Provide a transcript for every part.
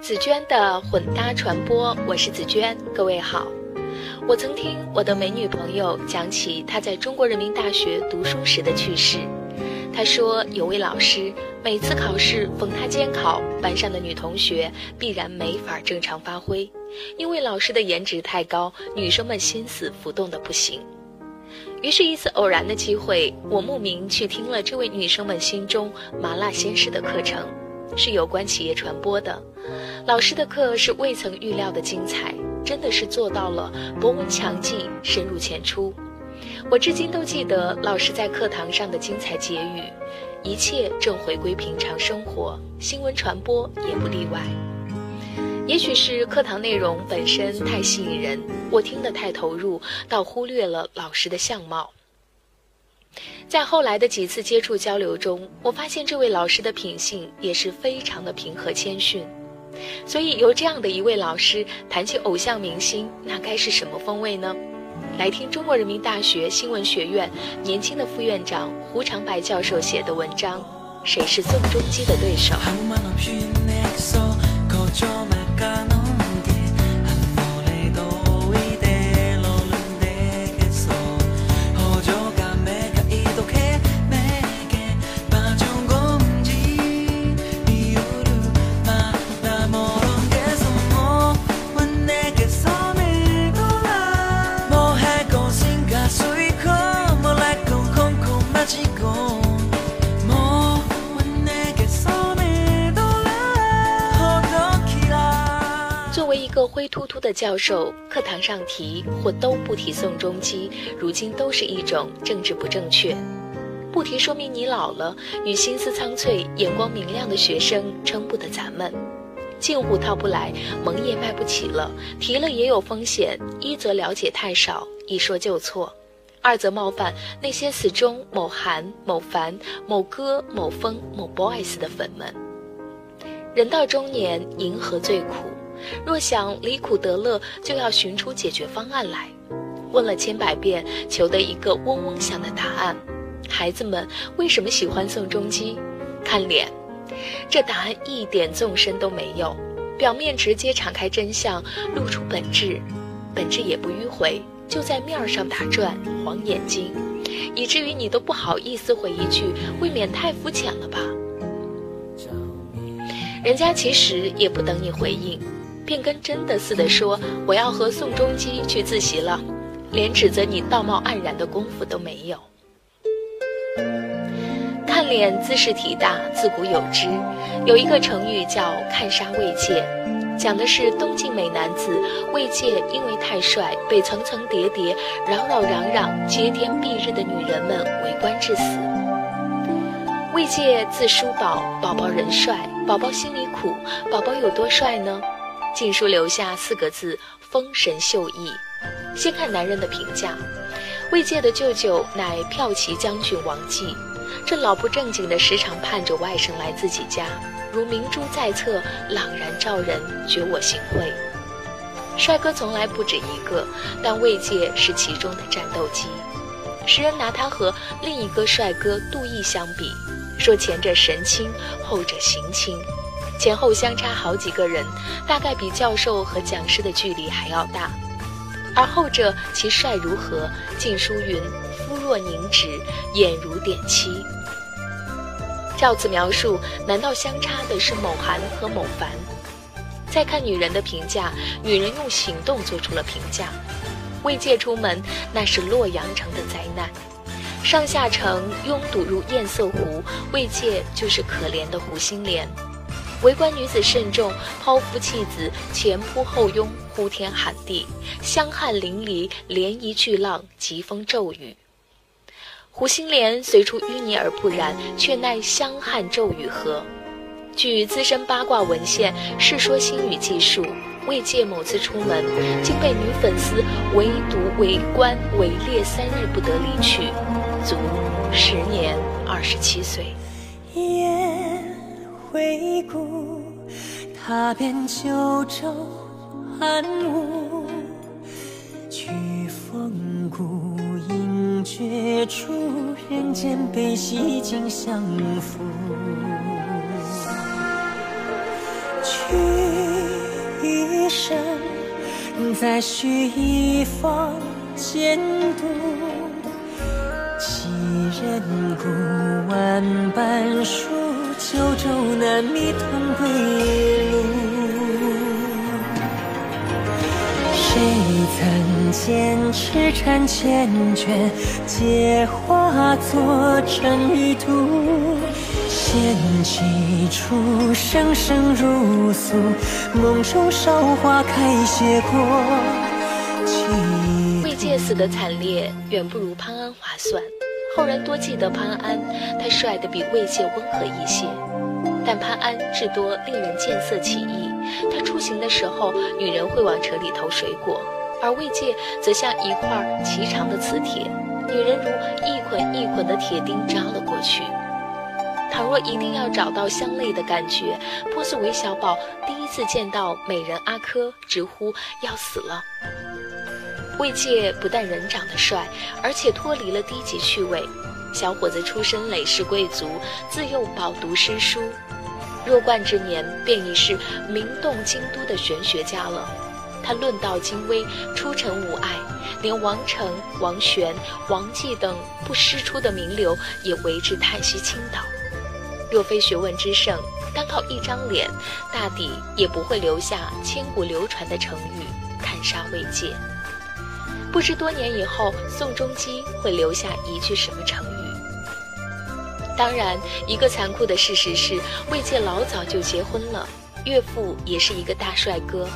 紫娟的混搭传播，我是紫娟，各位好。我曾听我的美女朋友讲起她在中国人民大学读书时的趣事。她说，有位老师每次考试逢他监考，班上的女同学必然没法正常发挥，因为老师的颜值太高，女生们心思浮动的不行。于是，一次偶然的机会，我慕名去听了这位女生们心中麻辣鲜师的课程。是有关企业传播的，老师的课是未曾预料的精彩，真的是做到了博闻强记、深入浅出。我至今都记得老师在课堂上的精彩结语：一切正回归平常生活，新闻传播也不例外。也许是课堂内容本身太吸引人，我听得太投入，倒忽略了老师的相貌。在后来的几次接触交流中，我发现这位老师的品性也是非常的平和谦逊，所以由这样的一位老师谈起偶像明星，那该是什么风味呢？来听中国人民大学新闻学院年轻的副院长胡长白教授写的文章：谁是宋仲基的对手？的教授，课堂上提或都不提宋仲基，如今都是一种政治不正确。不提说明你老了，与心思苍翠、眼光明亮的学生称不得咱们。近乎套不来，萌也卖不起了。提了也有风险，一则了解太少，一说就错；二则冒犯那些死忠某韩、某凡、某歌、某风、某 boys 的粉们。人到中年，迎合最苦。若想离苦得乐，就要寻出解决方案来。问了千百遍，求得一个嗡嗡响的答案。孩子们为什么喜欢宋仲基？看脸。这答案一点纵深都没有，表面直接敞开真相，露出本质，本质也不迂回，就在面儿上打转，晃眼睛，以至于你都不好意思回一句，未免太肤浅了吧？人家其实也不等你回应。便跟真的似的说：“我要和宋仲基去自习了，连指责你道貌岸然的功夫都没有。”看脸姿势体大，自古有之。有一个成语叫“看杀未戒”，讲的是东晋美男子魏戒因为太帅，被层层叠叠、扰扰攘攘、接天蔽日的女人们围观致死。魏戒字叔宝，宝宝人帅，宝宝心里苦，宝宝有多帅呢？禁书留下四个字：丰神秀逸。先看男人的评价，魏界的舅舅乃骠骑将军王继，这老不正经的时常盼着外甥来自己家，如明珠在侧，朗然照人，觉我行贿。帅哥从来不止一个，但魏界是其中的战斗机。时人拿他和另一个帅哥杜毅相比，说前者神清，后者形清。前后相差好几个人，大概比教授和讲师的距离还要大。而后者其帅如何？晋书云：“肤若凝脂，眼如点漆。”照此描述，难道相差的是某韩和某凡？再看女人的评价，女人用行动做出了评价。魏界出门，那是洛阳城的灾难，上下城拥堵如堰塞湖，魏界就是可怜的湖心莲。围观女子慎重，抛夫弃子，前扑后拥，呼天喊地，香汗淋漓，涟漪巨浪，疾风骤雨。胡心莲虽出淤泥而不染，却奈香汗骤雨何？据资深八卦文献《世说新语》记述，魏界某次出门，竟被女粉丝围堵、围观、围猎三日，不得离去，卒时年二十七岁。回顾踏遍九州寒雾，去风骨隐绝处，人间悲喜尽相负。去。生，再续一方剑渡。几人孤万般书，九州难觅同归路。谁曾见痴缠缱绻，皆化作尘与土。剑起处，生生如诉，梦中韶华开谢过。魏界死的惨烈，远不如潘安划算。后人多记得潘安，他帅得比魏界温和一些。但潘安至多令人见色起意。他出行的时候，女人会往车里投水果，而魏界则像一块齐长的磁铁，女人如一捆一捆的铁钉扎了过去。倘若一定要找到相类的感觉，波斯韦小宝第一次见到美人阿珂，直呼要死了。魏界不但人长得帅，而且脱离了低级趣味。小伙子出身累世贵族，自幼饱读诗书，弱冠之年便已是名动京都的玄学家了。他论道精微，出尘无碍，连王成、王玄、王继等不师出的名流也为之叹息倾倒。若非学问之盛，单靠一张脸，大抵也不会留下千古流传的成语“看杀未戒”。不知多年以后，宋仲基会留下一句什么成语？当然，一个残酷的事实是，魏晋老早就结婚了，岳父也是一个大帅哥。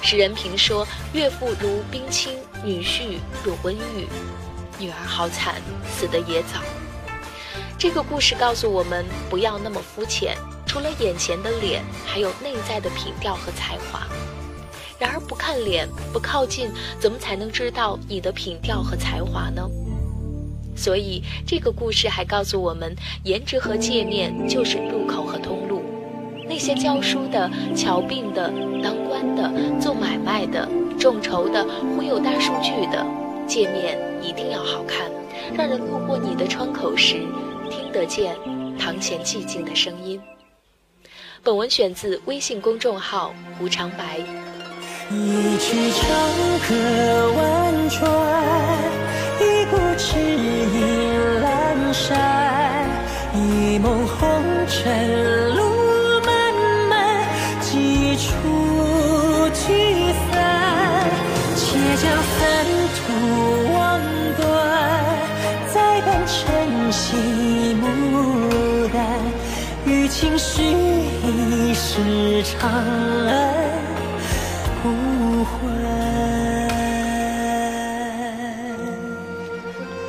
史人评说，岳父如冰清，女婿若温玉，女儿好惨，死得也早。这个故事告诉我们，不要那么肤浅。除了眼前的脸，还有内在的品调和才华。然而，不看脸，不靠近，怎么才能知道你的品调和才华呢？所以，这个故事还告诉我们，颜值和界面就是入口和通路。那些教书的、瞧病的、当官的、做买卖的、众筹的、忽悠大数据的，界面一定要好看，让人路过你的窗口时。听得见堂前寂静的声音。本文选自微信公众号“胡长白”。一曲长歌婉转，一顾知音阑珊，一梦红尘路漫漫，几处聚散，且将三途望断，再伴晨曦。情绪已是长安。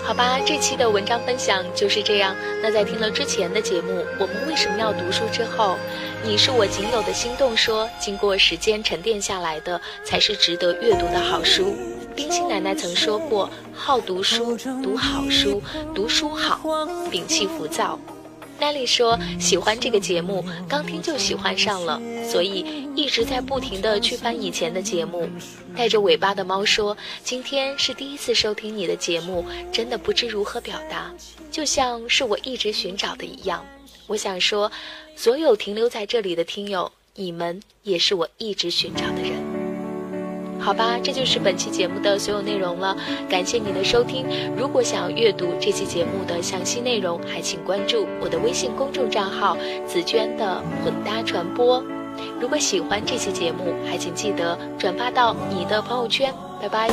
好吧，这期的文章分享就是这样。那在听了之前的节目，我们为什么要读书之后，你是我仅有的心动说，经过时间沉淀下来的，才是值得阅读的好书。冰心奶奶曾说过：好读书，读好书，读书好，摒弃浮躁。奈丽说：“喜欢这个节目，刚听就喜欢上了，所以一直在不停的去翻以前的节目。”带着尾巴的猫说：“今天是第一次收听你的节目，真的不知如何表达，就像是我一直寻找的一样。我想说，所有停留在这里的听友，你们也是我一直寻找的人。”好吧，这就是本期节目的所有内容了。感谢你的收听。如果想要阅读这期节目的详细内容，还请关注我的微信公众账号“紫娟的混搭传播”。如果喜欢这期节目，还请记得转发到你的朋友圈。拜拜。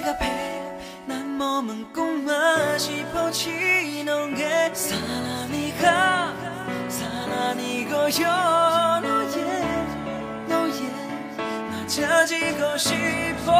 네가 배난 몸은 꿈만 싶어지는 게 사랑이가 사랑이고요 너의 너의 낮아지고 싶어.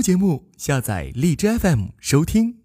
节目，下载荔枝 FM 收听。